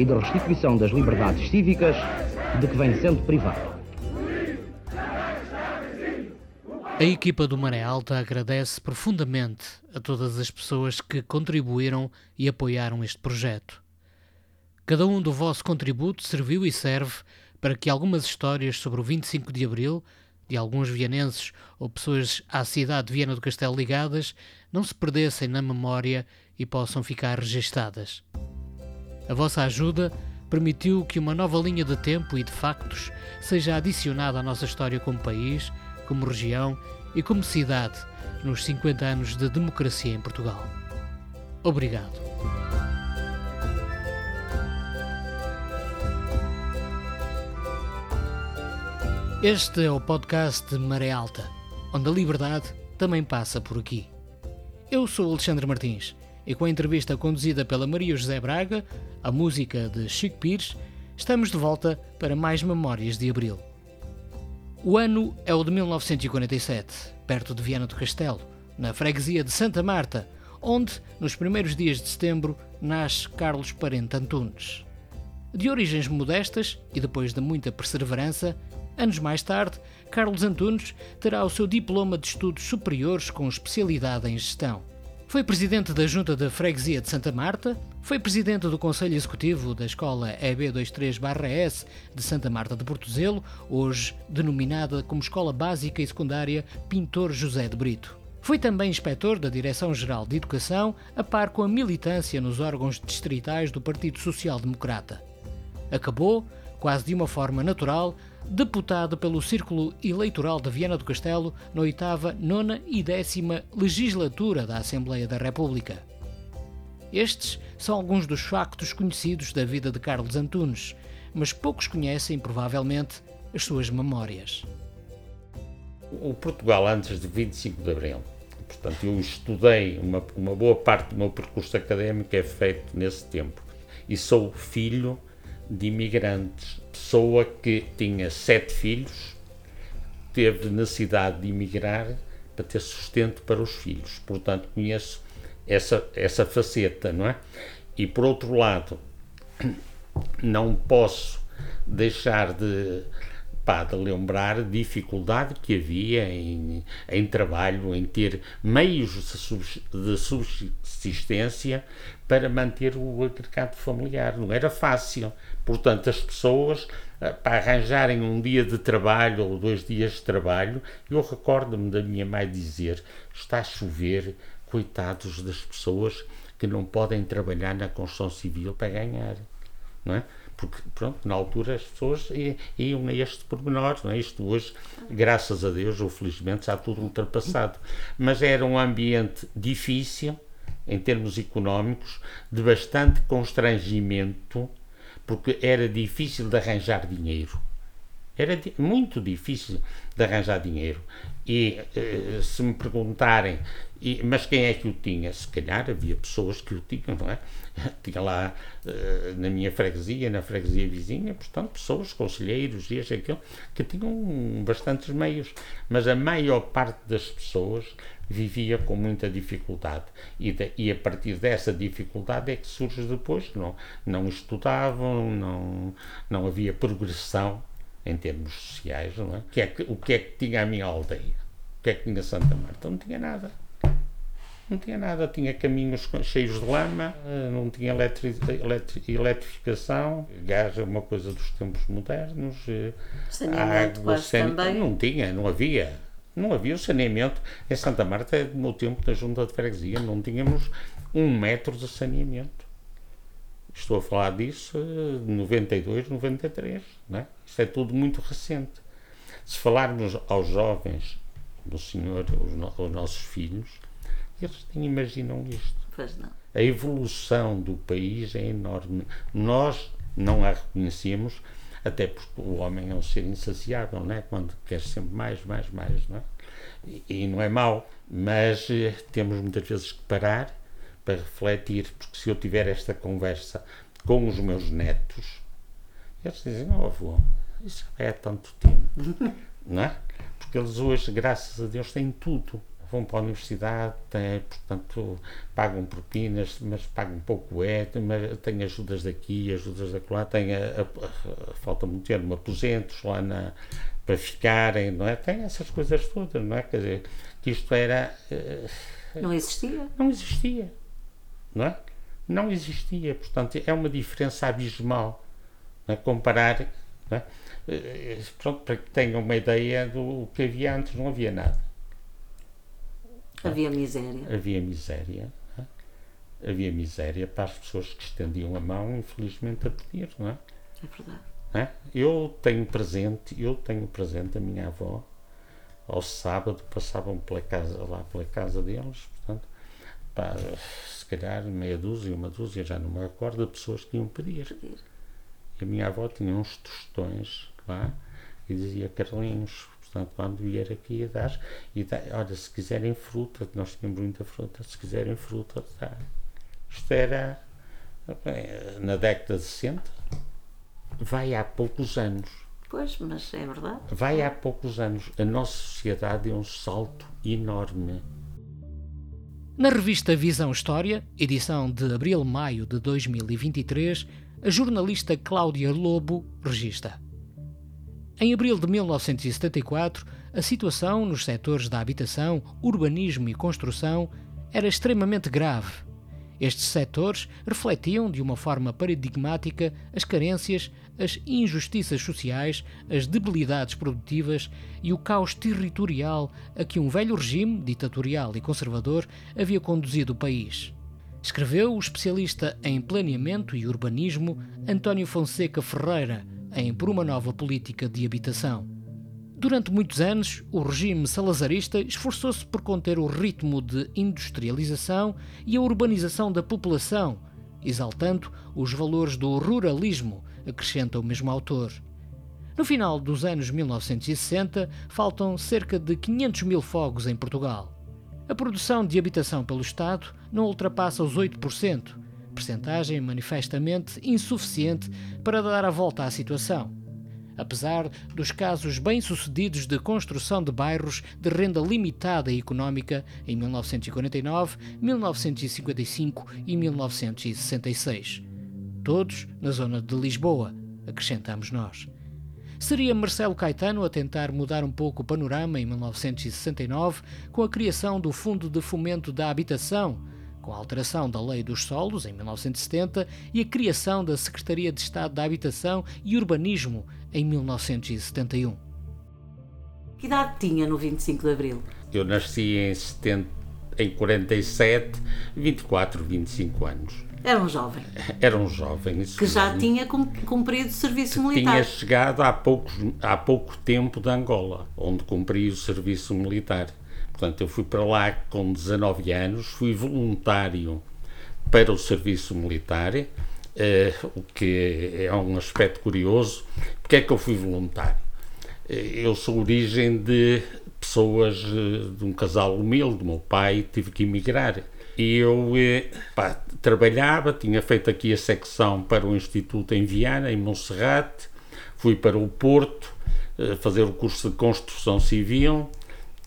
e de restituição das liberdades cívicas de que vem sendo privado. A equipa do Maré Alta agradece profundamente a todas as pessoas que contribuíram e apoiaram este projeto. Cada um do vosso contributo serviu e serve para que algumas histórias sobre o 25 de Abril, de alguns vianenses ou pessoas à cidade de Viana do Castelo ligadas, não se perdessem na memória e possam ficar registadas. A vossa ajuda permitiu que uma nova linha de tempo e de factos seja adicionada à nossa história como país, como região e como cidade nos 50 anos de democracia em Portugal. Obrigado. Este é o podcast de Maré Alta, onde a liberdade também passa por aqui. Eu sou Alexandre Martins e com a entrevista conduzida pela Maria José Braga, a música de Chico Pires, estamos de volta para mais Memórias de Abril. O ano é o de 1947, perto de Viana do Castelo, na freguesia de Santa Marta, onde, nos primeiros dias de setembro, nasce Carlos Parente Antunes. De origens modestas e depois de muita perseverança, anos mais tarde, Carlos Antunes terá o seu diploma de estudos superiores com especialidade em gestão. Foi presidente da Junta da Freguesia de Santa Marta, foi presidente do Conselho Executivo da Escola EB23-S de Santa Marta de Portozelo, hoje denominada como Escola Básica e Secundária Pintor José de Brito. Foi também inspetor da Direção-Geral de Educação, a par com a militância nos órgãos distritais do Partido Social Democrata. Acabou, quase de uma forma natural, deputado pelo Círculo Eleitoral de Viana do Castelo na oitava, nona e décima legislatura da Assembleia da República. Estes são alguns dos factos conhecidos da vida de Carlos Antunes, mas poucos conhecem, provavelmente, as suas memórias. O Portugal antes de 25 de Abril, portanto, eu estudei, uma, uma boa parte do meu percurso académico é feito nesse tempo, e sou filho de imigrantes, pessoa que tinha sete filhos, teve necessidade de emigrar para ter sustento para os filhos. Portanto, conheço essa, essa faceta, não é? E por outro lado, não posso deixar de, de lembrar dificuldade que havia em, em trabalho, em ter meios de subsistência para manter o agregado familiar. Não era fácil. Portanto, as pessoas eh, para arranjarem um dia de trabalho ou dois dias de trabalho, eu recordo-me da minha mãe dizer: está a chover, coitados das pessoas que não podem trabalhar na construção civil para ganhar, não é? Porque, pronto, na altura as pessoas iam a este pormenor, não é? Isto hoje, graças a Deus, ou felizmente, está tudo ultrapassado. Mas era um ambiente difícil, em termos económicos, de bastante constrangimento, porque era difícil de arranjar dinheiro. Era muito difícil de arranjar dinheiro. E uh, se me perguntarem, e, mas quem é que o tinha? Se calhar havia pessoas que o tinham, não é? Tinha lá uh, na minha freguesia, na freguesia vizinha, portanto, pessoas, conselheiros e aquilo, que tinham bastantes meios. Mas a maior parte das pessoas vivia com muita dificuldade. E, de, e, a partir dessa dificuldade é que surge depois, não, não estudavam, não, não havia progressão em termos sociais, não é? Que é que, o que é que tinha a minha aldeia? O que é que tinha Santa Marta? Não tinha nada. Não tinha nada, tinha caminhos cheios de lama, não tinha eletri, eletri, eletrificação, gás é uma coisa dos tempos modernos, saneamento água, san... também. não tinha, não havia. Não havia o saneamento. Em Santa Marta, no tempo da Junta de Freguesia, não tínhamos um metro de saneamento. Estou a falar disso de 92, 93. Não é? Isto é tudo muito recente. Se falarmos aos jovens do Senhor, os, os nossos filhos, eles nem imaginam isto. Pois não. A evolução do país é enorme. Nós não a reconhecíamos, até porque o homem é um ser insaciável, não é? Quando quer sempre mais, mais, mais, não é? E, e não é mau, mas eh, temos muitas vezes que parar para refletir, porque se eu tiver esta conversa com os meus netos, eles dizem, oh avô, isso é há tanto tempo, não é? Porque eles hoje, graças a Deus, têm tudo vão para a universidade, têm, portanto, pagam propinas, mas pagam pouco é, mas têm ajudas daqui, ajudas da lá, têm, a, a, a, falta muito termo, aposentos lá na, para ficarem, não é? Tem essas coisas todas, não é? Quer dizer, que isto era... Uh, não existia? Não existia, não é? Não existia, portanto, é uma diferença abismal, é? Comparar, é? Eh, pronto, para que tenham uma ideia do que havia antes, não havia nada Havia miséria. Havia miséria. Havia miséria para as pessoas que estendiam a mão, infelizmente, a pedir, não é? É verdade. É? Eu tenho presente, eu tenho presente a minha avó, ao sábado passavam pela casa, lá pela casa deles, portanto, pá, se calhar meia dúzia, uma dúzia, já não me recordo, de pessoas que iam pedir. E a minha avó tinha uns tostões lá e dizia, Carlinhos, Portanto, quando vier aqui a dar, e dá, olha, se quiserem fruta, nós tínhamos muita fruta, se quiserem fruta, dá. Isto era na década de 60, vai há poucos anos. Pois, mas é verdade. Vai há poucos anos. A nossa sociedade deu um salto enorme. Na revista Visão História, edição de abril-maio de 2023, a jornalista Cláudia Lobo registra. Em abril de 1974, a situação nos setores da habitação, urbanismo e construção era extremamente grave. Estes setores refletiam de uma forma paradigmática as carências, as injustiças sociais, as debilidades produtivas e o caos territorial a que um velho regime ditatorial e conservador havia conduzido o país. Escreveu o especialista em planeamento e urbanismo António Fonseca Ferreira em Por uma Nova Política de Habitação. Durante muitos anos, o regime salazarista esforçou-se por conter o ritmo de industrialização e a urbanização da população, exaltando os valores do ruralismo, acrescenta o mesmo autor. No final dos anos 1960, faltam cerca de 500 mil fogos em Portugal. A produção de habitação pelo Estado não ultrapassa os 8%, percentagem manifestamente insuficiente para dar a volta à situação. Apesar dos casos bem-sucedidos de construção de bairros de renda limitada e económica em 1949, 1955 e 1966. Todos na zona de Lisboa, acrescentamos nós. Seria Marcelo Caetano a tentar mudar um pouco o panorama em 1969 com a criação do Fundo de Fomento da Habitação, com a alteração da Lei dos Solos, em 1970, e a criação da Secretaria de Estado da Habitação e Urbanismo, em 1971. Que idade tinha no 25 de Abril? Eu nasci em, 70, em 47, 24, 25 anos. Era um jovem. Era um jovem. que já mesmo. tinha cumprido serviço militar. Tinha chegado há, poucos, há pouco tempo de Angola, onde cumpri o serviço militar. Portanto, eu fui para lá com 19 anos, fui voluntário para o serviço militar, eh, o que é um aspecto curioso. Porque é que eu fui voluntário? Eh, eu sou origem de pessoas, eh, de um casal humilde, meu pai tive que emigrar. E eu pá, trabalhava, tinha feito aqui a secção para o Instituto em Viana, em Monserrate, fui para o Porto fazer o curso de Construção Civil,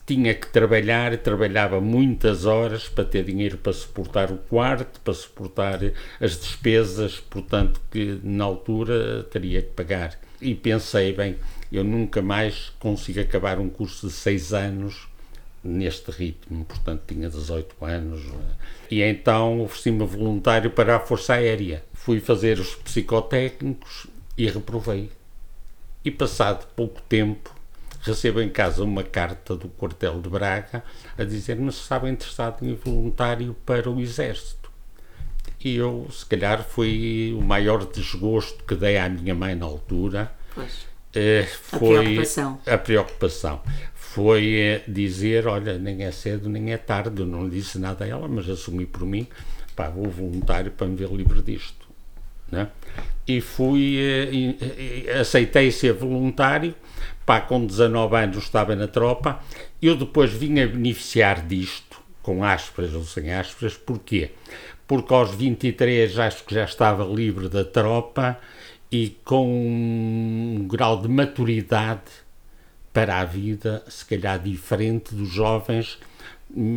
tinha que trabalhar, trabalhava muitas horas para ter dinheiro para suportar o quarto, para suportar as despesas, portanto, que na altura teria que pagar. E pensei, bem, eu nunca mais consigo acabar um curso de seis anos neste ritmo, portanto, tinha 18 anos. E então ofereci-me voluntário para a Força Aérea. Fui fazer os psicotécnicos e reprovei. E passado pouco tempo, recebo em casa uma carta do quartel de Braga a dizer-me se estava interessado em voluntário para o Exército. E eu, se calhar, foi o maior desgosto que dei à minha mãe na altura. Pois. Eh, foi a preocupação. A preocupação. Foi eh, dizer: olha, nem é cedo nem é tarde. Eu não disse nada a ela, mas assumi por mim: pá, vou voluntário para me ver livre disto. né? e fui, uh, aceitei ser voluntário, pá, com 19 anos estava na tropa, eu depois vim a beneficiar disto, com aspas ou sem aspas, porquê? Porque aos 23 acho que já estava livre da tropa e com um grau de maturidade para a vida, se calhar diferente dos jovens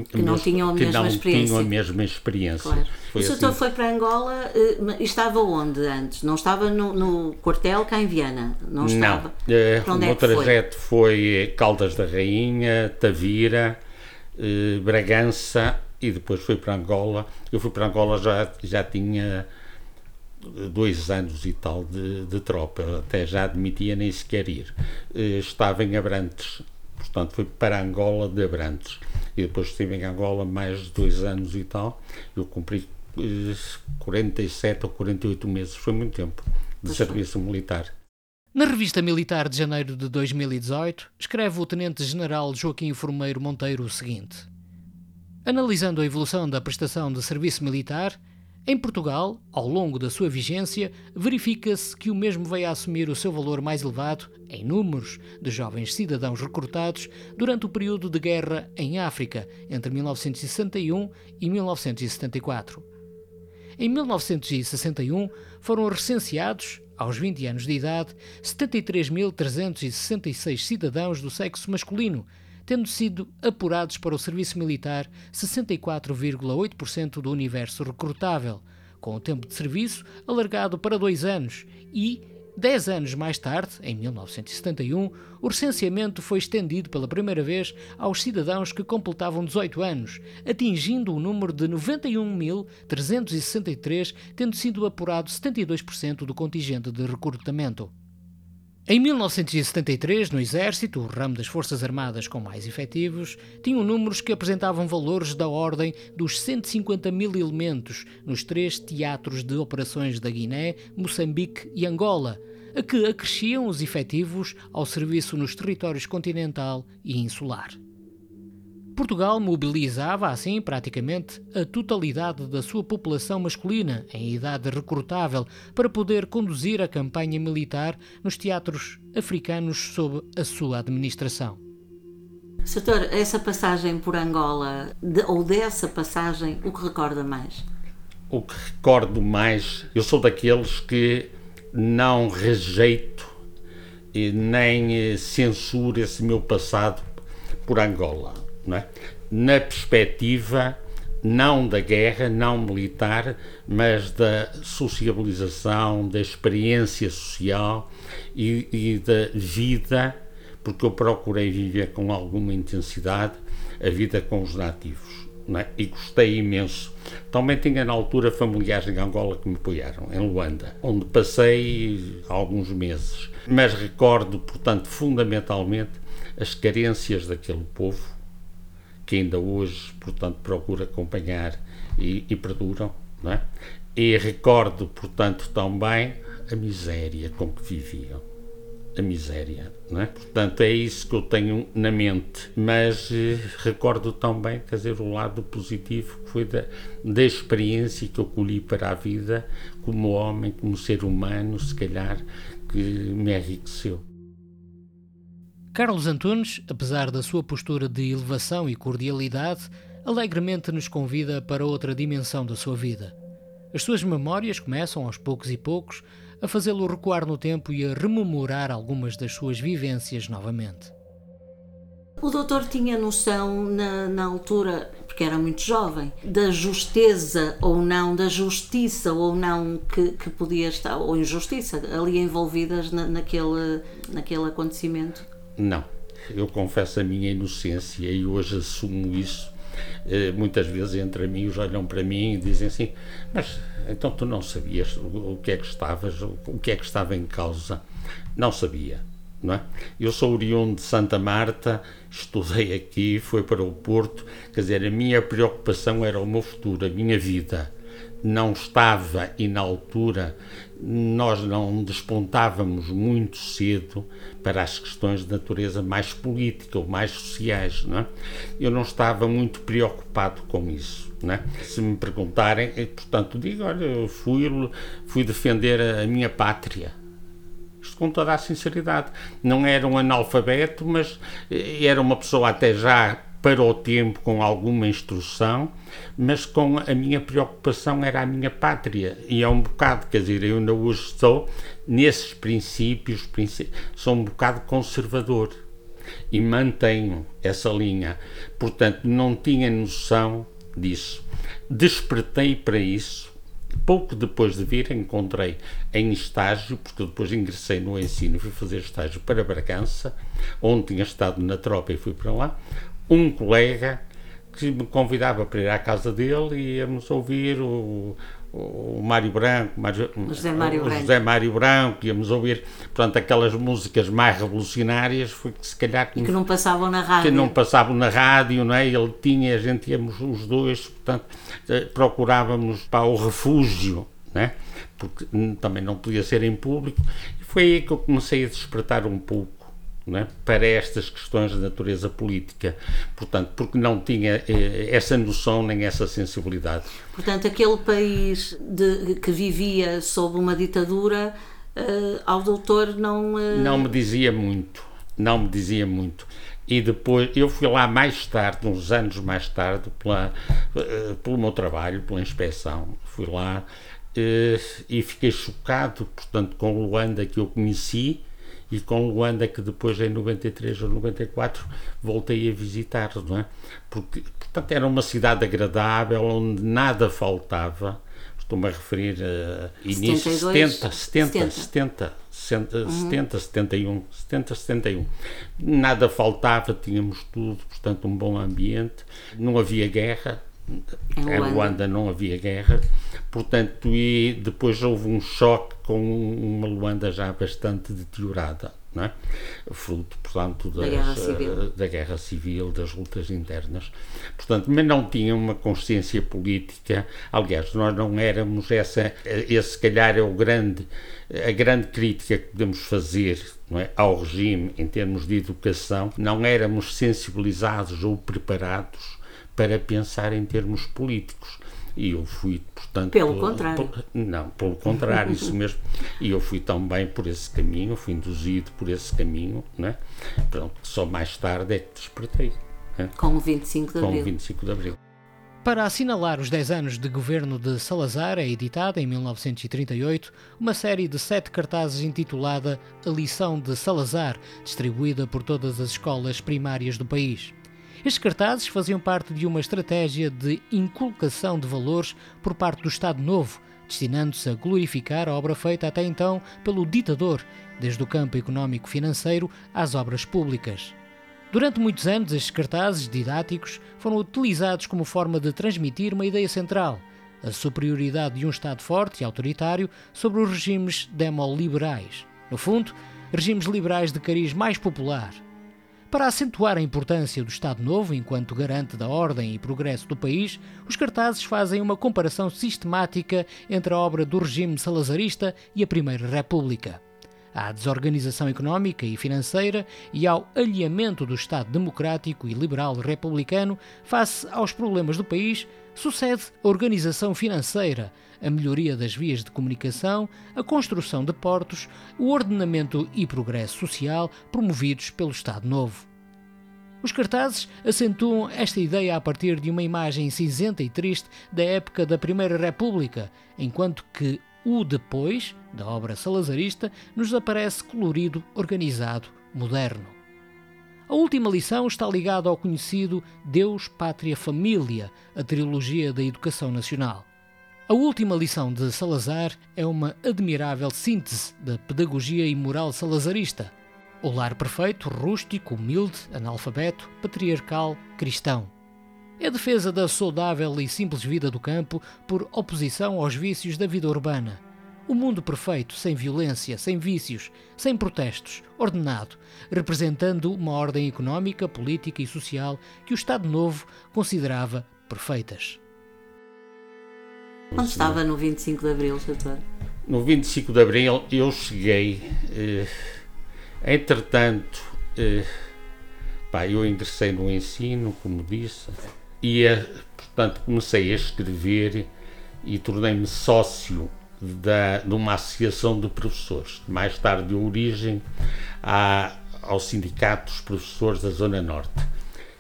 que não tinham a mesma não experiência. Tinham a mesma experiência. Claro. Foi o senhor assim. foi para Angola e estava onde antes? Não estava no, no, quartel cá em Viana? Não estava? Não. Eh, Para o onde meu é que foi? trajeto foi Caldas da Rainha, Tavira, eh, Bragança e depois fui para Angola. Eu fui para Angola já, já tinha dois anos e tal de, de tropa, até já admitia nem sequer ir. Eh, Estava em Abrantes, portanto fui para Angola de Abrantes. E depois estive em Angola mais de dois anos e tal. Eu cumpri eh, 47 ou 48 meses, foi muito tempo de serviço militar. Na revista militar de janeiro de 2018, escreve o Tenente-General Joaquim Formeiro Monteiro o seguinte: Analisando a evolução da prestação de serviço militar, em Portugal, ao longo da sua vigência, verifica-se que o mesmo veio a assumir o seu valor mais elevado, em números, de jovens cidadãos recrutados durante o período de guerra em África, entre 1961 e 1974. Em 1961 foram recenseados, aos 20 anos de idade, 73.366 cidadãos do sexo masculino, tendo sido apurados para o serviço militar 64,8% do universo recrutável, com o tempo de serviço alargado para dois anos e, dez anos mais tarde, em 1971, o recenseamento foi estendido pela primeira vez aos cidadãos que completavam 18 anos, atingindo o número de 91.363, tendo sido apurado 72% do contingente de recrutamento. Em 1973, no Exército, o ramo das Forças Armadas com mais efetivos, tinham números que apresentavam valores da ordem dos 150 mil elementos nos três teatros de operações da Guiné, Moçambique e Angola, a que acresciam os efetivos ao serviço nos territórios continental e insular. Portugal mobilizava, assim, praticamente a totalidade da sua população masculina em idade recrutável para poder conduzir a campanha militar nos teatros africanos sob a sua administração. Doutor, essa passagem por Angola, de, ou dessa passagem, o que recorda mais? O que recordo mais, eu sou daqueles que não rejeito e nem eh, censuro esse meu passado por Angola. É? Na perspectiva não da guerra, não militar, mas da sociabilização, da experiência social e, e da vida, porque eu procurei viver com alguma intensidade a vida com os nativos. É? E gostei imenso. Também tinha na altura familiares em Angola que me apoiaram, em Luanda, onde passei alguns meses. Mas recordo, portanto, fundamentalmente as carências daquele povo, que ainda hoje, portanto, procuro acompanhar e, e perduram. Não é? E recordo, portanto, também a miséria com que viviam a miséria, não é? Portanto, é isso que eu tenho na mente, mas eh, recordo também, quer dizer, o lado positivo que foi da, da experiência que eu colhi para a vida como homem, como ser humano, se calhar, que me enriqueceu. Carlos Antunes, apesar da sua postura de elevação e cordialidade, alegremente nos convida para outra dimensão da sua vida. As suas memórias começam, aos poucos e poucos, a fazê-lo recuar no tempo e a rememorar algumas das suas vivências novamente. O doutor tinha noção, na, na altura, porque era muito jovem, da justeza ou não, da justiça ou não que, que podia estar, ou injustiça, ali envolvidas na, naquele, naquele acontecimento? Não. Eu confesso a minha inocência e hoje assumo isso. Muitas vezes entre amigos olham para mim e dizem assim: Mas então tu não sabias o que é que estavas, o que é que estava em causa? Não sabia, é? Eu sou oriundo de Santa Marta, estudei aqui, fui para o Porto, quer dizer, a minha preocupação era o meu futuro, a minha vida. Não estava e na altura nós não despontávamos muito cedo para as questões de natureza mais política ou mais sociais. Não é? Eu não estava muito preocupado com isso. É? Se me perguntarem, portanto, digo: olha, eu fui, fui defender a minha pátria. Isto com toda a sinceridade. Não era um analfabeto, mas eh, era uma pessoa até já para o tempo com alguma instrução, mas com a minha preocupação era a minha pátria. E é um bocado, quer dizer, eu ainda hoje estou nesses princípios, princípios sou um bocado conservador e mantenho essa linha. Portanto, não tinha noção disso. Despertei para isso. Pouco depois de vir, encontrei em estágio, porque depois ingressei no ensino, fui fazer estágio para Bragança, onde tinha estado na tropa e fui para lá, um colega que me convidava para ir à casa dele e íamos ouvir o, o Mário Branco, Mário, José Mário o Branco. José Mário Branco, íamos ouvir, portanto, aquelas músicas mais revolucionárias, foi que se calhar E que não passavam na rádio. que não passavam na rádio, não é? Ele tinha, a gente íamos os dois, portanto, eh, procurávamos para o refúgio, né? Porque também não podia ser em público. E foi aí que eu comecei a despertar um pouco. Né, para estas questões de natureza política, portanto, porque não tinha eh, essa noção nem essa sensibilidade. Portanto, aquele país de- que vivia sob uma ditadura, eh, ao doutor não. eh, Não me dizia muito, não me dizia muito. E depois, eu fui lá mais tarde, uns anos mais tarde, pela, eh, pelo meu trabalho, pela inspeção. Fui lá eh, e fiquei chocado, portanto, com Luanda que eu conheci e com Luanda que depois, em 93 ou 94, voltei a visitar, não é? Porque, portanto, era uma cidade agradável, onde nada faltava. Estou-me a referir a início 72, 70, 70, 70, 70, 70, 71, 70, 71. Nada faltava, tínhamos tudo, portanto, um bom ambiente. Não havia guerra. Em Em Luanda. Luanda não havia guerra, portanto, e depois houve um choque com uma Luanda já bastante deteriorada, não é? fruto, portanto, das, Guerra Civil. eh, da guerra civil, das lutas internas. Portanto, mas não tinha uma consciência política. Aliás, nós não éramos essa, esse se calhar é o grande, a grande crítica que podemos fazer não é, ao regime em termos de educação. Não éramos sensibilizados ou preparados para pensar em termos políticos. E eu fui, portanto. Pelo contrário. por- não, pelo contrário, isso mesmo. E eu fui também por esse caminho, fui induzido por esse caminho, né? Pronto, só mais tarde é que despertei, né? Com o 25 de com Abril. o 25 de Abril. Para assinalar os 10 anos de governo de Salazar, é editada, em 1938, uma série de sete cartazes intitulada A Lição de Salazar, distribuída por todas as escolas primárias do país. Estes cartazes faziam parte de uma estratégia de inculcação de valores por parte do Estado Novo, destinando-se a glorificar a obra feita até então pelo ditador, desde o campo económico-financeiro às obras públicas. Durante muitos anos, estes cartazes didáticos foram utilizados como forma de transmitir uma ideia central: a superioridade de um Estado forte e autoritário sobre os regimes demoliberais. No fundo, regimes liberais de cariz mais popular. Para acentuar a importância do Estado Novo enquanto garante da ordem e progresso do país, os cartazes fazem uma comparação sistemática entre a obra do regime salazarista e a Primeira República. À desorganização económica e financeira e ao alinhamento do Estado democrático e liberal republicano face aos problemas do país, sucede a organização financeira, a melhoria das vias de comunicação, a construção de portos, o ordenamento e progresso social promovidos pelo Estado Novo. Os cartazes acentuam esta ideia a partir de uma imagem cinzenta e triste da época da Primeira República, enquanto que o depois, da obra salazarista, nos aparece colorido, organizado, moderno. A última lição está ligada ao conhecido Deus, Pátria, Família, a trilogia da educação nacional. A última lição de Salazar é uma admirável síntese da pedagogia e moral salazarista. O lar perfeito, rústico, humilde, analfabeto, patriarcal, cristão. É a defesa da saudável e simples vida do campo por oposição aos vícios da vida urbana. O mundo perfeito, sem violência, sem vícios, sem protestos, ordenado, representando uma ordem económica, política e social que o Estado Novo considerava perfeitas. Onde estava no 25 de Abril, doutor? No 25 de Abril eu cheguei, eh, entretanto, eh, pá, eu ingressei no ensino, como disse, e eh, portanto comecei a escrever e tornei-me sócio da, de uma associação de professores, mais tarde de origem à, ao Sindicato dos Professores da Zona Norte.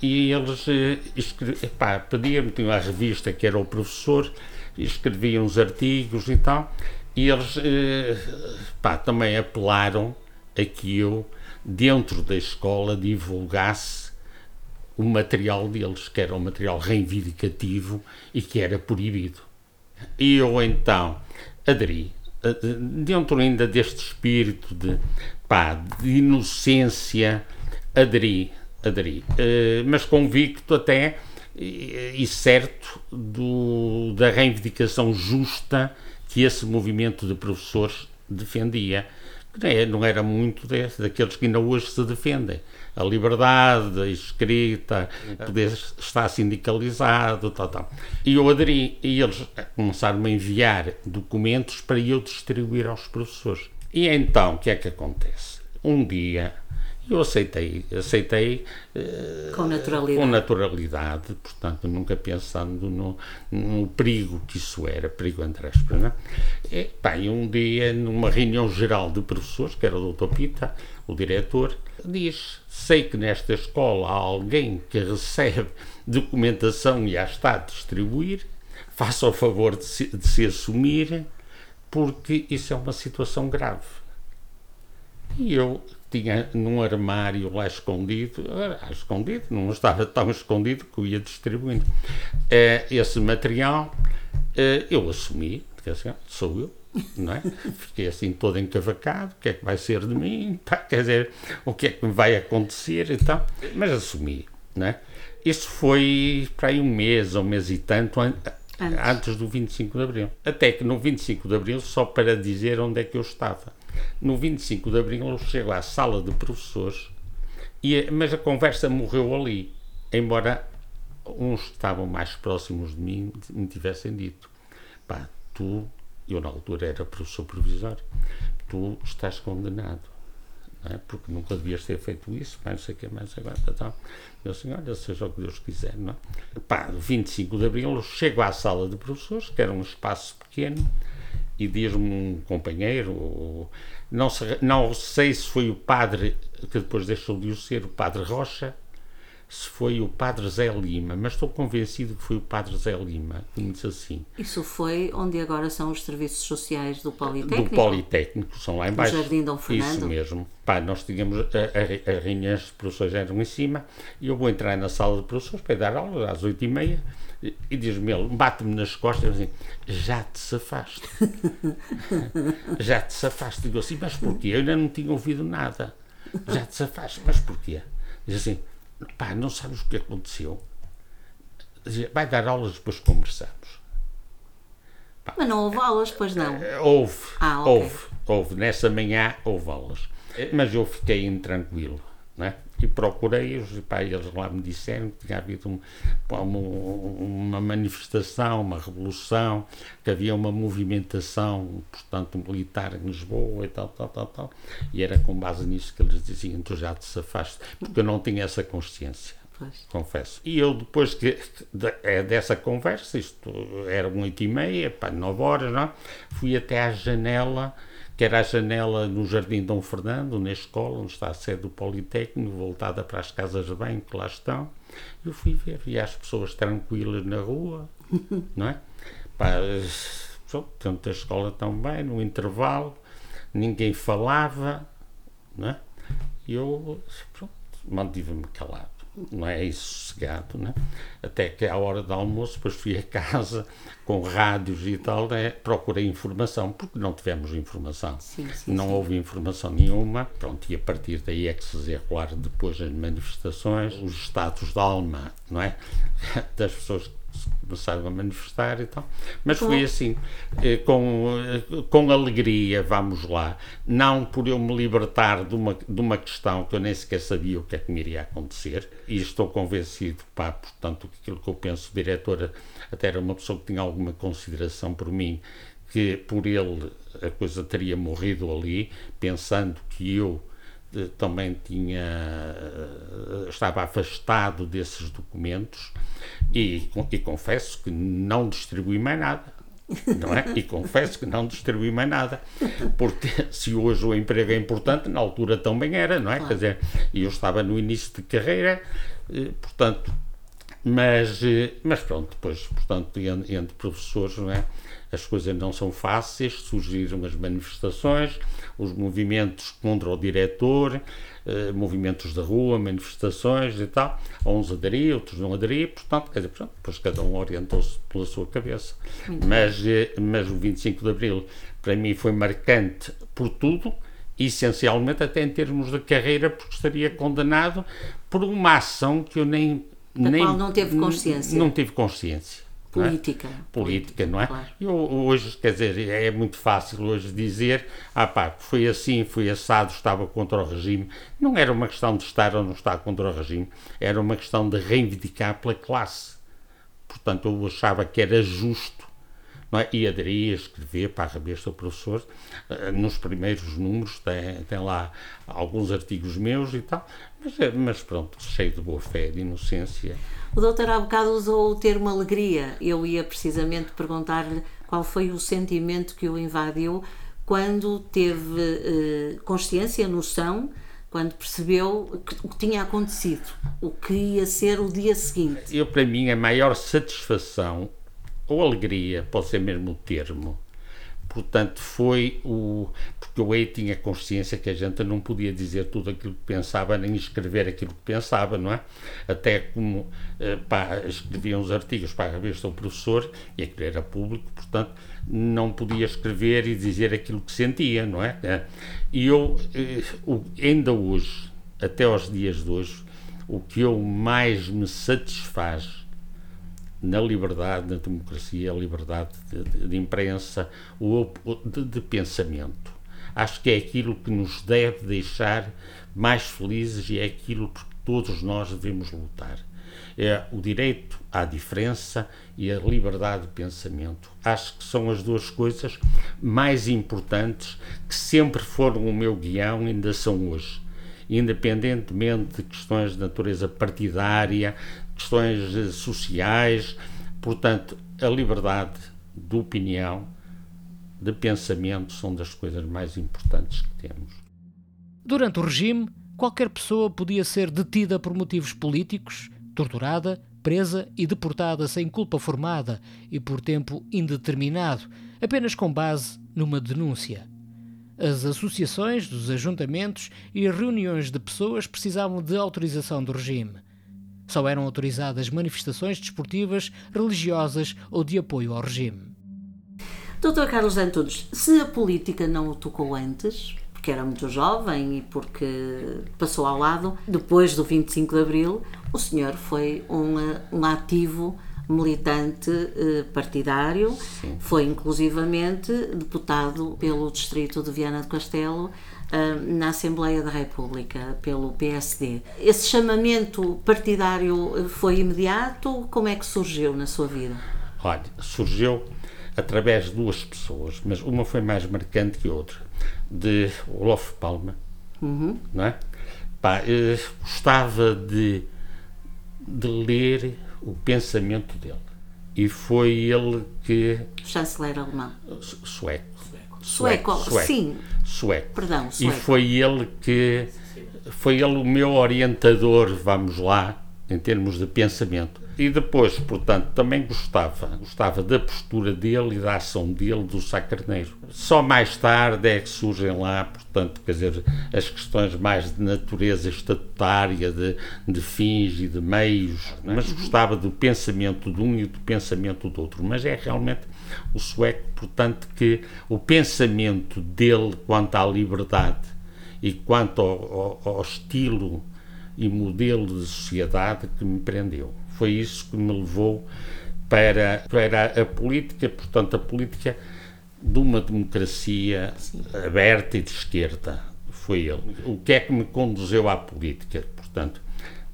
E eles eh, pediam-me, tinha a revista que era o professor, escreviam uns artigos e tal, e eles eh, pá, também apelaram a que eu, dentro da escola, divulgasse o material deles, que era um material reivindicativo e que era proibido. E eu então aderi, eh, dentro ainda deste espírito de, pá, de inocência, aderi, aderi, uh, mas convicto até e, e certo do, da reivindicação justa que esse movimento de professores defendia. Que não era muito daqueles que ainda hoje se defendem. A liberdade, a escrita, poder estar sindicalizado, tal, tal. E eu aderi. E eles começaram a enviar documentos para eu distribuir aos professores. E então, o que é que acontece? Um dia eu aceitei, aceitei uh, com naturalidade. com naturalidade, portanto, nunca pensando no, no perigo que isso era, perigo entre aspas. Não é? E, bem, um dia, numa reunião geral de professores, que era o Dr. Pita, o diretor, diz: Sei que nesta escola há alguém que recebe documentação e a está a distribuir, faça o favor de se, de se assumir, porque isso é uma situação grave. E eu tinha num armário lá escondido, ah, escondido, não estava tão escondido que eu ia distribuindo. Eh, esse material eh, eu assumi, assim, sou eu, não é? Fiquei assim todo encavacado, o que é que vai ser de mim, Pá, quer dizer, o que é que me vai acontecer e tal, mas assumi, não é? Isso foi para aí um mês, ou um mês e tanto, an antes. antes do 25 de Abril. Até que no 25 de Abril, só para dizer onde é que eu estava no 25 de Abril eu chego à sala de professores, e, mas a conversa morreu ali, embora uns estavam mais próximos de mim me tivessem dito: pá, tu, eu na altura era professor provisório, tu estás condenado. É? Porque nunca devias ter feito isso, pá, não sei o que mais agora. Então, eu assim, olha, seja o que Deus quiser, não é? Pá, 25 de Abril, eu chego à sala de professores, que era um espaço pequeno, e diz-me um companheiro, não, não sei se foi o padre, que depois deixou de o ser, o padre Rocha, se foi o padre Zé Lima, mas estou convencido que foi o padre Zé Lima que me disse assim. Isso foi onde agora são os serviços sociais do Politécnico? Do Politécnico, são lá embaixo. No Jardim Dom Fernando? Isso mesmo. Pá, nós tínhamos, as reuniões de professores eram em cima, e eu vou entrar na sala de professores para dar aula às oito e meia, e diz-me ele, bate-me nas costas assim, já te safaste. já te safaste. Digo assim, mas porquê? Eu ainda não tinha ouvido nada. Já te safaste, mas porquê? Diz assim, pá, não sabes o que aconteceu. Vai dar aulas, depois conversamos. Pá, mas não houve aulas, pois não? Eh, houve, ah, okay. houve, houve. Nessa manhã houve aulas. Eh, mas eu fiquei intranquilo, não é? E procurei-os e pá, eles lá me disseram que tinha havido um, uma, uma, manifestação, uma revolução, que havia uma movimentação, portanto, militar em Lisboa e tal, tal, tal, tal. E era com base nisso que eles diziam, tu já te safaste, porque eu não tinha essa consciência. Confesso. E eu, depois que, de, é dessa conversa, isto era oito e meia, pá, nove horas, não? fui até à janela que era a janela no Jardim Dom Fernando, na escola, onde está a sede do Politécnico, voltada para as casas de banho que lá estão. Eu fui ver, e as pessoas tranquilas na rua, não é? Pá, pronto, a escola também, no intervalo, ninguém falava, não é? E eu, pronto, mantive-me calado não é isso sossegado, né? até que à hora do almoço, depois fui a casa com rádios e tal, né? procurei informação, porque não tivemos informação, sim, sim, não sim. houve informação nenhuma, pronto, e a partir daí é que se desenrolar depois as manifestações, os estados de alma, não é? Das pessoas começaram a manifestar e tal. Mas foi assim, eh, com, eh, com alegria, vamos lá. Não por eu me libertar de uma, de uma questão que eu nem sequer sabia o que é que me iria acontecer. E estou convencido, pá, portanto, que aquilo que eu penso, o diretor até era uma pessoa que tinha alguma consideração por mim, que por ele a coisa teria morrido ali, pensando que eu também tinha eh, estava afastado desses documentos e, e confesso que não distribuí mais nada não é? E confesso que não distribuí mais nada, porque se hoje o emprego é importante, na altura também era, não é? Claro. Quer dizer, e eu estava no início de carreira, eh, portanto, mas, eh, mas pronto, depois, portanto, entre professores, não é? As coisas não são fáceis, surgiram as manifestações, os movimentos contra o diretor, eh, movimentos da rua, manifestações e tal. Uns aderiam, outros não aderiam, portanto, quer dizer, portanto, depois cada um orientou-se pela sua cabeça. mas, eh, mas o 25 de Abril, para mim, foi marcante por tudo, essencialmente até em termos de carreira, porque estaria condenado por uma ação que eu nem. Da nem qual não teve consciência. Não tive consciência. Política. É? Política, não é? Claro. Eu, hoje, quer dizer, é muito fácil hoje dizer, ah pá, foi assim, foi assado, estava contra o regime. Não era uma questão de estar ou não estar contra o regime, era uma questão de reivindicar pela classe. Portanto, eu achava que era justo é? e aderia a escrever para a revista Professor. Eh, nos primeiros números tem, tem lá alguns artigos meus e tal, mas, é, mas pronto, cheio de boa fé, de inocência. O doutor há bocado usou o termo alegria. Eu ia precisamente perguntar-lhe qual foi o sentimento que o invadiu quando teve eh, consciência, noção, quando percebeu o que tinha acontecido, o que ia ser o dia seguinte. Eu, para mim, a maior satisfação ou alegria, pode ser mesmo o termo. Portanto, foi o. Porque eu aí tinha consciência que a gente não podia dizer tudo aquilo que pensava, nem escrever aquilo que pensava, não é? Até como eh, pá, escrevia uns artigos para a revista O Professor, e aquilo era público, portanto, não podia escrever e dizer aquilo que sentia, não é? é. E eu, eh, ainda hoje, até aos dias de hoje, o que eu mais me satisfaz na liberdade, na democracia, a liberdade de, de, de imprensa, o, de, de, pensamento. Acho que é aquilo que nos deve deixar mais felizes e é aquilo que todos nós devemos lutar. É o direito à diferença e a liberdade de pensamento. Acho que são as duas coisas mais importantes que sempre foram o meu guião e ainda são hoje independentemente de questões de natureza partidária, questões sociais. Portanto, a liberdade de opinião, de pensamento, são das coisas mais importantes que temos. Durante o regime, qualquer pessoa podia ser detida por motivos políticos, torturada, presa e deportada sem culpa formada e por tempo indeterminado, apenas com base numa denúncia. As associações dos ajuntamentos e reuniões de pessoas precisavam de autorização do regime. Só eram autorizadas manifestações desportivas, religiosas ou de apoio ao regime. Doutor Carlos Antunes, se a política não o tocou antes, porque era muito jovem e porque passou ao lado, depois do 25 de Abril, o senhor foi um, um ativo militante eh, partidário, Sim. foi inclusivamente deputado pelo distrito de Viana do Castelo na Assembleia da República, pelo PSD. Esse chamamento partidário eh, foi imediato? Como é que surgiu na sua vida? Olha, surgiu através de duas pessoas, mas uma foi mais marcante que a outra, de Olof Palma, uhum. não é? Pá, gostava de, de ler o pensamento dele. E foi ele que. Chanceler alemão. Sueco. Sueco, sueco, sim. Sueco. Perdão, sueco. E foi ele que. Foi ele o meu orientador, vamos lá, em termos de pensamento. E depois, portanto, também gostava, gostava da postura dele e da ação dele do Sá Carneiro. Só mais tarde é que surgem lá, portanto, quer dizer, as questões mais de natureza estatutária, de, de fins e de meios, mas gostava do pensamento de um e do pensamento do outro. Mas é realmente o sueco, portanto, que o pensamento dele quanto à liberdade e quanto ao, ao, ao estilo e modelo de sociedade que me prendeu. Foi isso que me levou para, para a política, portanto, a política de uma democracia Sim. aberta e de esquerda. Foi ele. O que é que me conduziu à política? Portanto,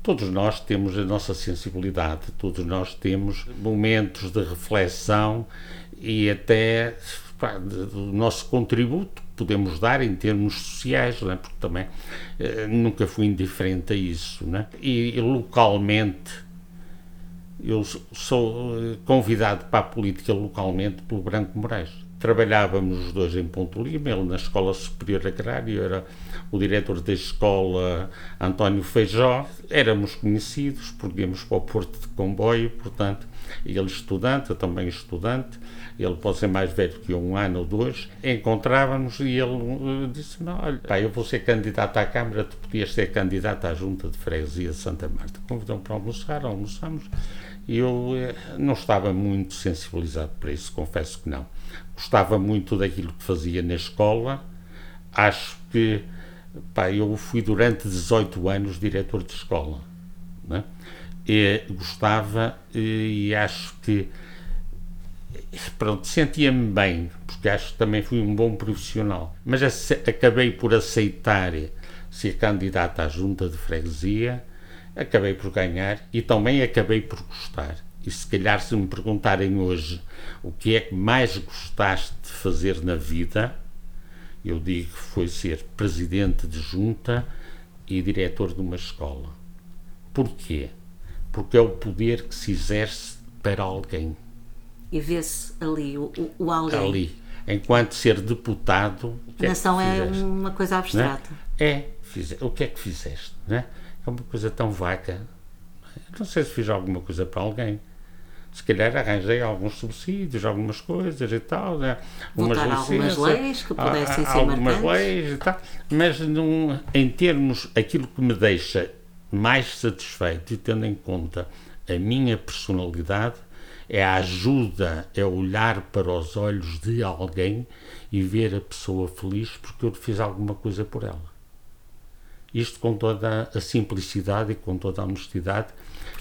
todos nós temos a nossa sensibilidade, todos nós temos momentos de reflexão e até pá, do nosso contributo que podemos dar em termos sociais, é? porque também eh, nunca fui indiferente a isso. É? E, e localmente, eu sou eh, convidado para a política localmente pelo Branco Moraes trabalhávamos os dois em Ponto Lima, ele na Escola Superior Agrária, era o diretor da escola António Feijó, éramos conhecidos, porque íamos para o Porto de Comboio, portanto, ele estudante, eu também estudante, ele pode ser mais velho que um ano ou dois, encontrávamos e ele eh, disse, não, olha, pá, eu vou ser candidato à Câmara, tu podias ser candidato à Junta de Freguesia de Santa Marta. Convidou-me para almoçar, almoçamos, eu eh, não estava muito sensibilizado para isso, confesso que não gostava muito daquilo que fazia na escola. Acho que pá, eu fui durante 18 anos diretor de escola. Né? E gostava e, e acho que pronto, sentia-me bem, porque acho que também fui um bom profissional. Mas acabei por aceitar ser candidato à junta de freguesia, acabei por ganhar e também acabei por gostar. E se calhar, se me perguntarem hoje o que é que mais gostaste de fazer na vida, eu digo que foi ser presidente de junta e diretor de uma escola. Porquê? Porque é o poder que se exerce para alguém. E vê-se ali o, o, alguém. Ali. Enquanto ser deputado. A nação é, é uma coisa abstrata. É? é. O que é que fizeste? Não é? É uma coisa tão vaga. Não sei se fiz alguma coisa para alguém se calhar arranjei alguns subsídios, algumas coisas e tal, né? umas algumas leis que pudessem ser algumas marcantes. leis e tal, mas num, em termos, aquilo que me deixa mais satisfeito e tendo em conta a minha personalidade é a ajuda, é olhar para os olhos de alguém e ver a pessoa feliz porque eu fiz alguma coisa por ela. Isto com toda a simplicidade e com toda a honestidade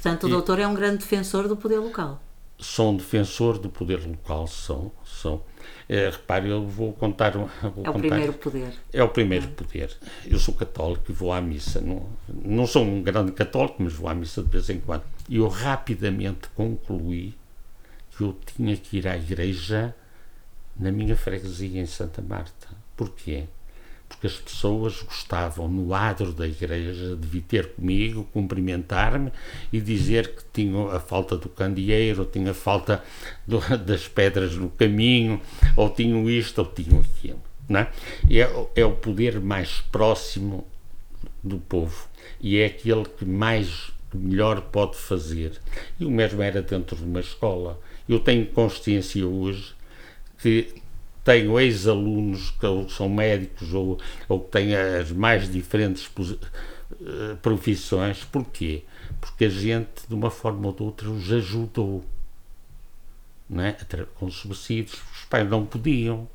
Portanto, o e, doutor é um grande defensor do poder local. Sou um defensor do poder local, sou. sou. É, repare, eu vou contar. Vou é o contar, primeiro poder. É o primeiro é. poder. Eu sou católico e vou à missa. Não, não sou um grande católico, mas vou à missa de vez em quando. E eu rapidamente concluí que eu tinha que ir à igreja na minha freguesia em Santa Marta. Porquê? Porque as pessoas gostavam, no adro da igreja, de vir ter comigo, cumprimentar-me e dizer que tinham a falta do candeeiro, ou tinha a falta do, das pedras no caminho, ou tinham isto, ou tinham aquilo. Não é? É, é o poder mais próximo do povo e é aquele que mais que melhor pode fazer. E o mesmo era dentro de uma escola. Eu tenho consciência hoje que tenho ex-alunos que são médicos ou, ou que têm as mais diferentes eh, profissões. Porquê? Porque a gente, de uma forma ou de outra, os ajudou. É? Com subsídios, os pais não podiam.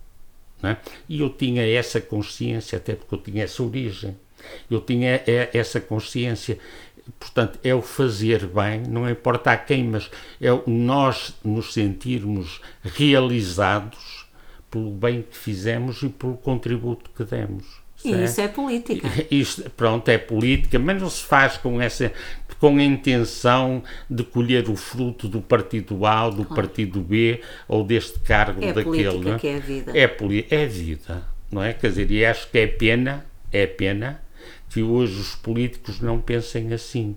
Não é? E eu tinha essa consciência, até porque eu tinha essa origem. Eu tinha essa consciência. Portanto, é o fazer bem, não importa a quem, mas é nós nos sentirmos realizados pelo bem que fizemos e pelo contributo que demos. E certo? isso é política. Isto, pronto, é política, mas não se faz com essa com a intenção de colher o fruto do partido A do claro. partido B ou deste cargo é daquele. É política que é a vida. É, é vida, não é? Quer dizer, e acho que é pena, é pena que hoje os políticos não pensem assim.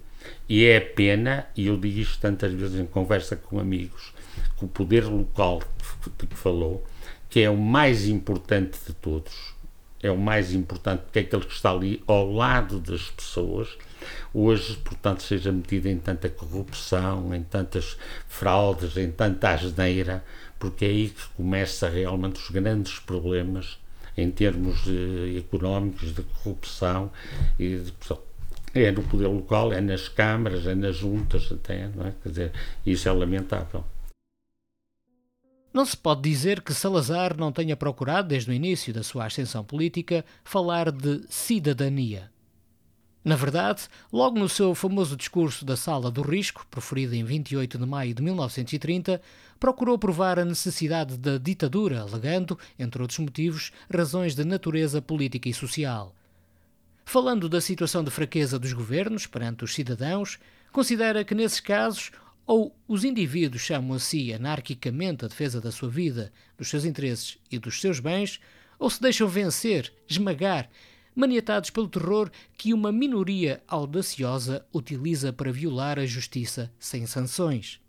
E é pena, e eu digo isto tantas vezes em conversa com amigos, que o poder local que, que falou que é o mais importante de todos, é o mais importante porque é aquele que está ali ao lado das pessoas, hoje, portanto, seja metido em tanta corrupção, em tantas fraudes, em tanta asneira, porque é aí que começa realmente os grandes problemas em termos de, económicos, de corrupção e de é no poder local, é nas câmaras, é nas juntas até, não é? Quer dizer, isso é lamentável. Não se pode dizer que Salazar não tenha procurado, desde o início da sua ascensão política, falar de cidadania. Na verdade, logo no seu famoso discurso da Sala do Risco, proferido em 28 de maio de 1930, procurou provar a necessidade da ditadura, alegando, entre outros motivos, razões de natureza política e social. Falando da situação de fraqueza dos governos perante os cidadãos, considera que nesses casos ou os indivíduos chamam a si anarquicamente a defesa da sua vida, dos seus interesses e dos seus bens, ou se deixam vencer, esmagar, maniatados pelo terror que uma minoria audaciosa utiliza para violar a justiça sem sanções.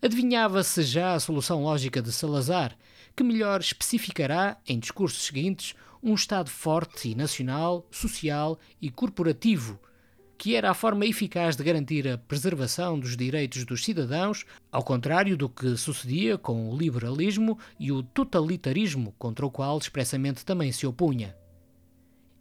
Adivinhava-se já a solução lógica de Salazar, que melhor especificará, em discursos seguintes, um Estado forte e nacional, social e corporativo, que era a forma eficaz de garantir a preservação dos direitos dos cidadãos, ao contrário do que sucedia com o liberalismo e o totalitarismo, contra o qual expressamente também se opunha.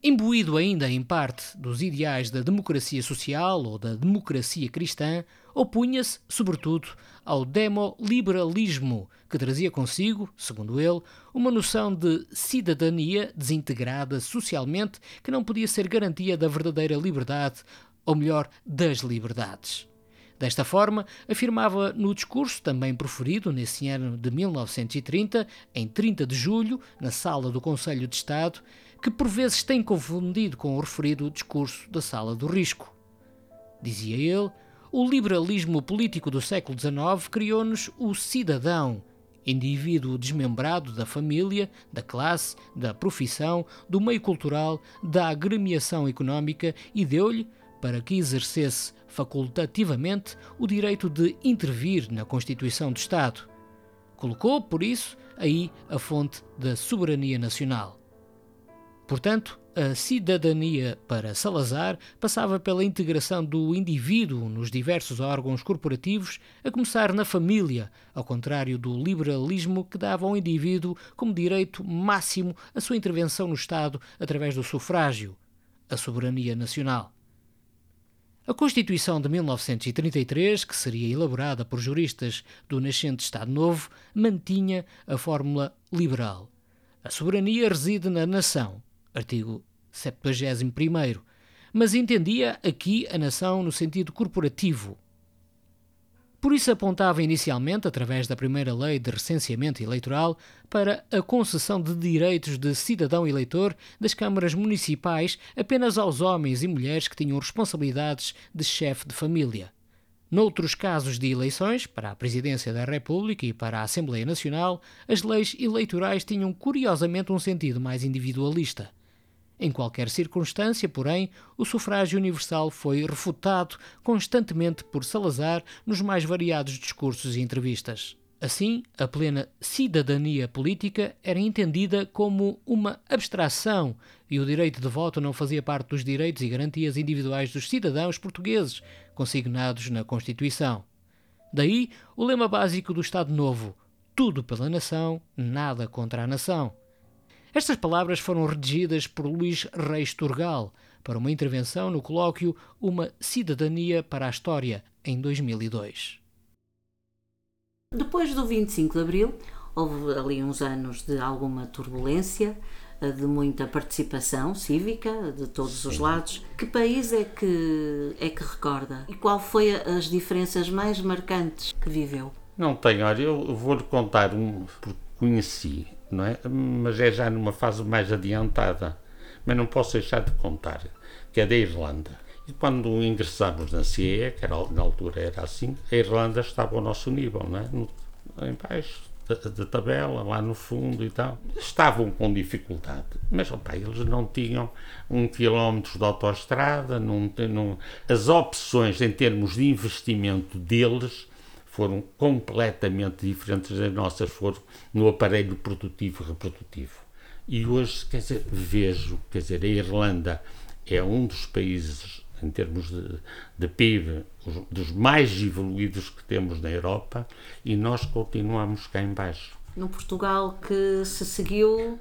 Imbuído ainda em parte dos ideais da democracia social ou da democracia cristã, opunha-se, sobretudo, ao demoliberalismo, que trazia consigo, segundo ele, uma noção de cidadania desintegrada socialmente que não podia ser garantia da verdadeira liberdade, ou melhor, das liberdades. Desta forma, afirmava no discurso, também proferido nesse ano de 1930, em 30 de julho, na sala do Conselho de Estado, que por vezes tem confundido com o referido discurso da Sala do Risco. Dizia ele, o liberalismo político do século XIX criou-nos o cidadão, indivíduo desmembrado da família, da classe, da profissão, do meio cultural, da agremiação económica e deu-lhe, para que exercesse facultativamente o direito de intervir na Constituição do Estado. Colocou, por isso, aí a fonte da soberania nacional. Portanto, a cidadania para Salazar passava pela integração do indivíduo nos diversos órgãos corporativos, a começar na família, ao contrário do liberalismo que dava ao indivíduo como direito máximo a sua intervenção no Estado através do sufrágio, a soberania nacional. A Constituição de 1933, que seria elaborada por juristas do nascente Estado Novo, mantinha a fórmula liberal. A soberania reside na nação artigo 71, mas entendia aqui a nação no sentido corporativo. Por isso apontava inicialmente, através da primeira lei de recenseamento eleitoral, para a concessão de direitos de cidadão eleitor das câmaras municipais apenas aos homens e mulheres que tinham responsabilidades de chefe de família. Noutros casos de eleições, para a Presidência da República e para a Assembleia Nacional, as leis eleitorais tinham curiosamente um sentido mais individualista. Em qualquer circunstância, porém, o sufrágio universal foi refutado constantemente por Salazar nos mais variados discursos e entrevistas. Assim, a plena cidadania política era entendida como uma abstração e o direito de voto não fazia parte dos direitos e garantias individuais dos cidadãos portugueses, consignados na Constituição. Daí o lema básico do Estado Novo: tudo pela nação, nada contra a nação. Estas palavras foram redigidas por Luís Reis Turgal para uma intervenção no colóquio Uma Cidadania para a História, em 2002. Depois do 25 de Abril, houve ali uns anos de alguma turbulência, de muita participação cívica de todos Sim. os lados. Que país é que é que recorda? E qual foi as diferenças mais marcantes que viveu? Não tenho, olha, eu vou-lhe contar um, porque conheci não é? Mas é já numa fase mais adiantada. Mas não posso deixar de contar, que é da Irlanda. E quando ingressámos na CE, que era, na altura era assim, a Irlanda estava ao nosso nível, não é? No, em baixo da, tabela, lá no fundo e tal. Estavam com dificuldade, mas opa, eles não tinham um quilómetro de autoestrada, não, não, as opções em termos de investimento deles foram completamente diferentes das nossas, foram no aparelho produtivo reprodutivo. E hoje, quer dizer, vejo, quer dizer, a Irlanda é um dos países, em termos de, de PIB, dos mais evoluídos que temos na Europa e nós continuamos cá embaixo no Portugal que se seguiu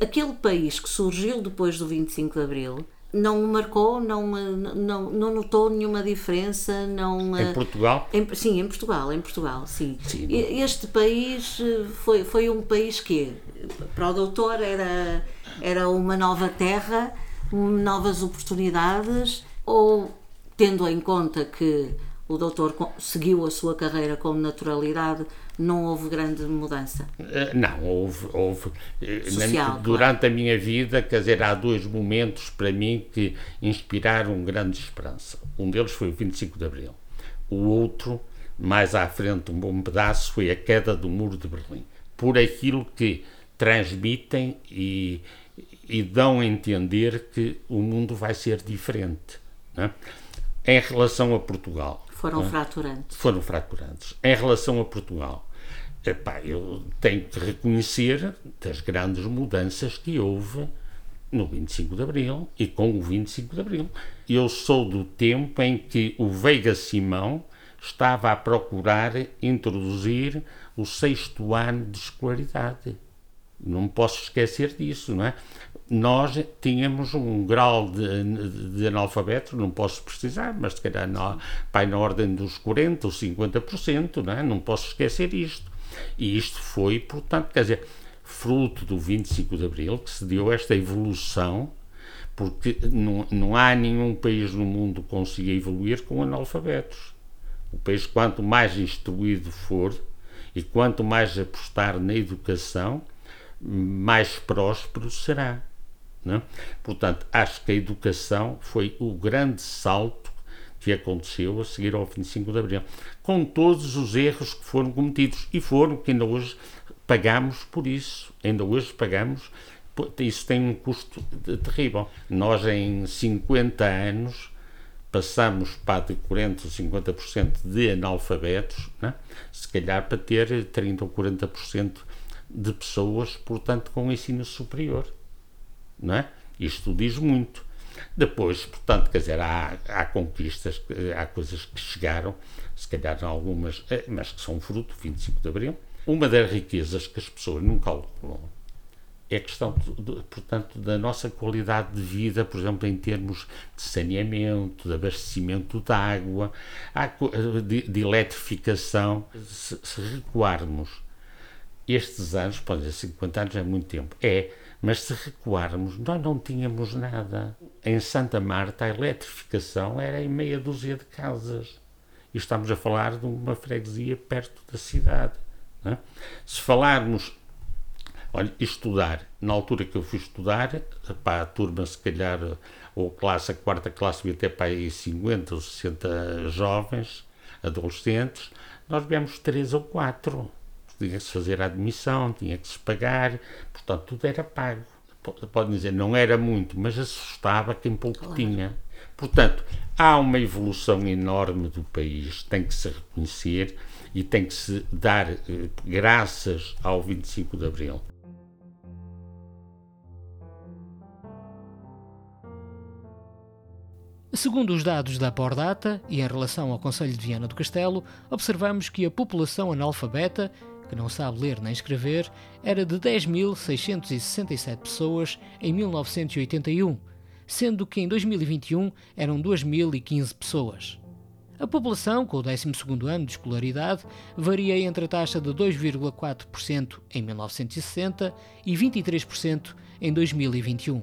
aquele país que surgiu depois do 25 de Abril não marcou, não, não, não notou nenhuma diferença. Não, em Portugal? Em, sim, em Portugal, em Portugal, sim. sim este país eh, foi, foi um país que, para o doutor, era, era uma nova terra, novas oportunidades ou tendo em conta que o doutor seguiu a sua carreira com naturalidade, não houve grande mudança? Eh, não, houve. houve eh, Social, na, durante claro. a minha vida, quer dizer, há dois momentos para mim que inspiraram grande esperança. Um deles foi o 25 de Abril. O outro, mais à frente, um bom pedaço, foi a queda do Muro de Berlim. Por aquilo que transmitem e, e dão a entender que o mundo vai ser diferente. É? Em relação a Portugal, foram é? fraturantes. Foram fraturantes. Em relação a Portugal, epá, eu tenho que reconhecer das grandes mudanças que houve no 25 de Abril e com o 25 de Abril. Eu sou do tempo em que o Veiga Simão estava a procurar introduzir o sexto ano de escolaridade. Não posso esquecer disso, não é? nós tínhamos um grau de, de analfabetos, não posso precisar, mas se calhar na, pai, na ordem dos 40% ou 50%, não, é? não posso esquecer isto. E isto foi, portanto, quer dizer, fruto do 25 de Abril que se deu esta evolução, porque não, não há nenhum país no mundo que consiga evoluir com analfabetos. O país, quanto mais instruído for e quanto mais apostar na educação, mais próspero será. Né? Portanto, acho que a educação foi o grande salto que aconteceu a seguir ao 25 de Abril, com todos os erros que foram cometidos e foram que ainda hoje pagamos por isso, ainda hoje pagamos, isso tem um custo terrível. Nós em 50 anos passamos para de 40 ou 50% de analfabetos, né? se calhar para ter 30 ou 40% de pessoas, portanto, com ensino superior não é? Isto diz muito. Depois, portanto, quer dizer, há, há conquistas, há coisas que chegaram, se calhar algumas, eh, mas que são fruto do 25 de Abril. Uma das riquezas que as pessoas não calculam é a questão, portanto, da nossa qualidade de vida, por exemplo, em termos de saneamento, de abastecimento de água, de, de eletrificação. Se, se recuarmos estes anos, pode dizer 50 anos é muito tempo, é mas se recuarmos, nós não tínhamos nada. Em Santa Marta, a eletrificação era em meia dúzia de casas. E estamos a falar de uma freguesia perto da cidade. É? Se falarmos, olha, estudar, na altura que eu fui estudar, para a turma, se calhar, ou classe, a quarta classe, havia até para aí 50 ou 60 jovens, adolescentes, nós viemos três ou quatro tinha que se fazer a admissão, tinha que se pagar, portanto tudo era pago. Podem dizer, não era muito, mas assustava quem pouco claro. tinha. Portanto, há uma evolução enorme do país, tem que se reconhecer e tem que se dar eh, graças ao 25 de Abril. Segundo os dados da Pordata e em relação ao Conselho de Viana do Castelo, observamos que a população analfabeta que não sabe ler nem escrever, era de 10.667 pessoas em 1981, sendo que em 2021 eram 2.015 pessoas. A população, com o 12º ano de escolaridade, varia entre a taxa de 2,4% em 1960 e 23% em 2021.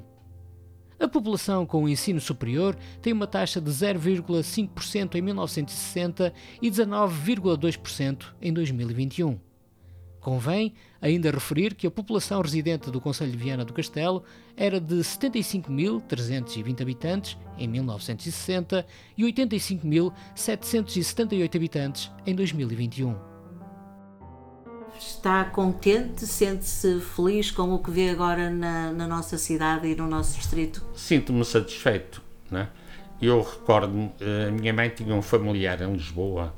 A população com o ensino superior tem uma taxa de 0,5% em 1960 e 19,2% em 2021. Convém ainda referir que a população residente do Conselho de Viana do Castelo era de 75.320 habitantes em 1960 e 85.778 habitantes em 2021. Está contente? Sente-se feliz com o que vê agora na, na nossa cidade e no nosso distrito? Sinto-me satisfeito. Né? Eu recordo-me, eh, a minha mãe tinha um familiar em Lisboa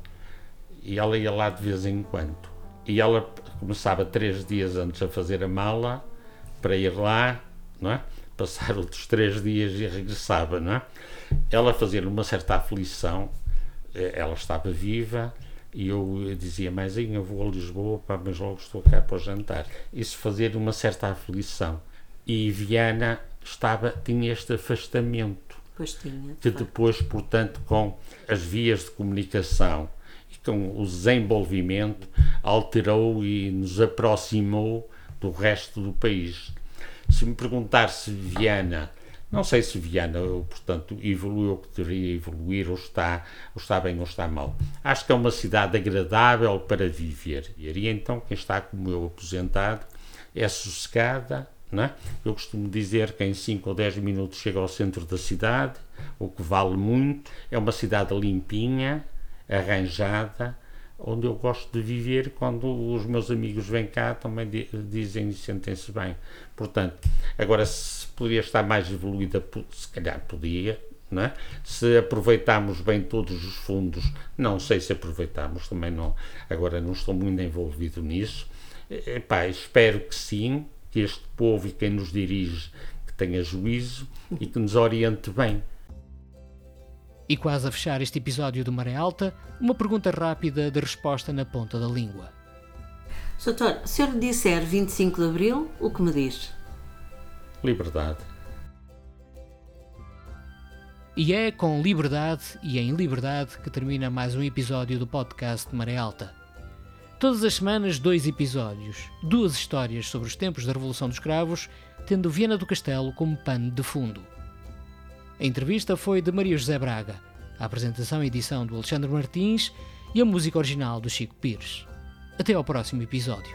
e ela ia lá de vez em quando e ela começava três dias antes a fazer a mala para ir lá, não é? Passar outros três dias e regressava, não é? Ela fazia uma certa aflição, eh, ela estava viva e eu dizia, mas eu vou a Lisboa, pá, mas logo estou cá para o jantar. Isso fazia uma certa aflição. E Viana estava, tinha este afastamento. Pois tinha. Que depois, portanto, com as vias de comunicação com o desenvolvimento alterou e nos aproximou do resto do país. Se me perguntar se Viana Não sei se Viana, portanto, evoluiu o que deveria evoluir, ou está, ou está bem ou está mal. Acho que é uma cidade agradável para viver. E então, quem está como eu aposentado, é sossegada, é? Eu costumo dizer que em 5 ou 10 minutos chega ao centro da cidade, o que vale muito. É uma cidade limpinha, arranjada, onde eu gosto de viver. Quando os meus amigos vêm cá, também dizem e sentem-se bem. Portanto, agora se podia estar mais evoluída, se calhar podia. É? Se aproveitarmos bem todos os fundos, não sei se aproveitamos, também não, agora não estou muito envolvido nisso. Epá, espero que sim, que este povo e quem nos dirige que tenha juízo e que nos oriente bem. E quase a fechar este episódio do Maré Alta, uma pergunta rápida de resposta na ponta da língua. Doutor, se eu lhe disser 25 de Abril, o que me diz? Liberdade. E é com liberdade e em liberdade que termina mais um episódio do podcast Maré Alta. Todas as semanas, dois episódios, duas histórias sobre os tempos da Revolução dos Cravos, tendo Viena do Castelo como pano de fundo. A entrevista foi de Maria José Braga, a apresentação e edição do Alexandre Martins e a música original do Chico Pires. Até ao próximo episódio.